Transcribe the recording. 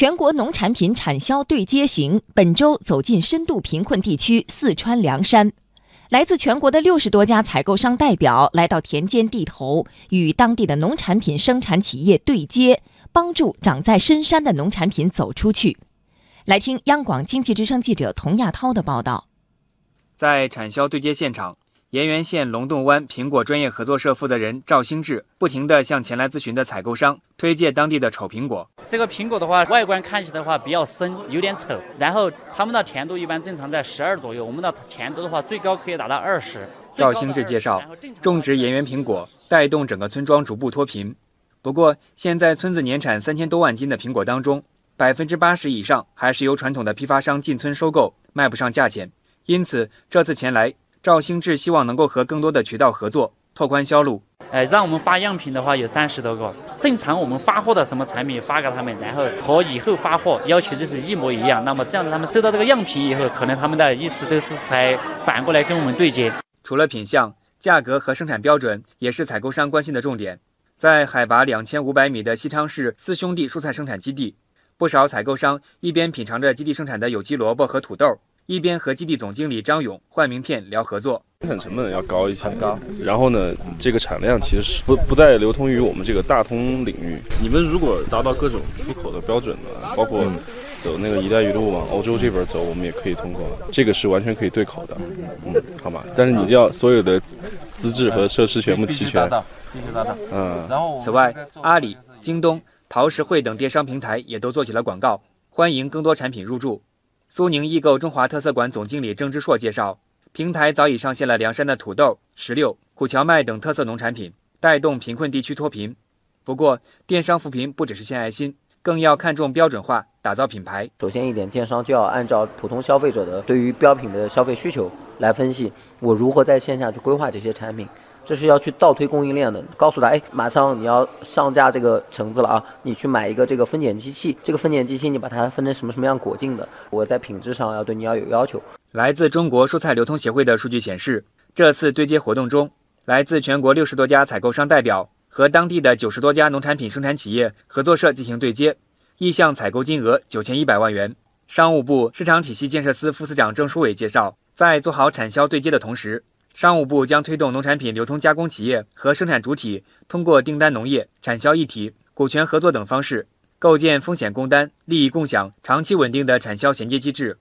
全国农产品产销对接行本周走进深度贫困地区四川凉山，来自全国的六十多家采购商代表来到田间地头，与当地的农产品生产企业对接，帮助长在深山的农产品走出去。来听央广经济之声记者童亚涛的报道。在产销对接现场。盐源县龙洞湾苹果专业合作社负责人赵兴志不停地向前来咨询的采购商推荐当地的丑苹果。这个苹果的话，外观看起来的话比较深，有点丑。然后它们的甜度一般正常在十二左右，我们的甜度的话最高可以达到二十。赵兴志介绍，种植盐源苹果带动整个村庄逐步脱贫。不过，现在村子年产三千多万斤的苹果当中，百分之八十以上还是由传统的批发商进村收购，卖不上价钱。因此，这次前来。赵兴志希望能够和更多的渠道合作，拓宽销路。哎，让我们发样品的话有三十多个。正常我们发货的什么产品发给他们，然后和以后发货要求就是一模一样。那么这样子，他们收到这个样品以后，可能他们的意思都是才反过来跟我们对接。除了品相、价格和生产标准，也是采购商关心的重点。在海拔两千五百米的西昌市四兄弟蔬菜生产基地，不少采购商一边品尝着基地生产的有机萝卜和土豆。一边和基地总经理张勇换名片聊合作，生产成本要高一些，很高。然后呢，这个产量其实是不不再流通于我们这个大通领域。你们如果达到各种出口的标准呢，包括走那个“一带一路”往欧洲这边走，我们也可以通过，这个是完全可以对口的。嗯，好吧。但是你就要所有的资质和设施全部齐全，必须达到。嗯。然后，此外，阿里、京东、陶实惠等电商平台也都做起了广告，欢迎更多产品入驻。苏宁易购中华特色馆总经理郑之硕介绍，平台早已上线了凉山的土豆、石榴、苦荞麦等特色农产品，带动贫困地区脱贫。不过，电商扶贫不只是献爱心，更要看重标准化，打造品牌。首先一点，电商就要按照普通消费者的对于标品的消费需求来分析，我如何在线下去规划这些产品。这是要去倒推供应链的，告诉他，哎，马上你要上架这个橙子了啊，你去买一个这个分拣机器，这个分拣机器你把它分成什么什么样果径的，我在品质上要对你要有要求。来自中国蔬菜流通协会的数据显示，这次对接活动中，来自全国六十多家采购商代表和当地的九十多家农产品生产企业合作社进行对接，意向采购金额九千一百万元。商务部市场体系建设司副司长郑书伟介绍，在做好产销对接的同时。商务部将推动农产品流通加工企业和生产主体通过订单农业、产销一体、股权合作等方式，构建风险共担、利益共享、长期稳定的产销衔接机制。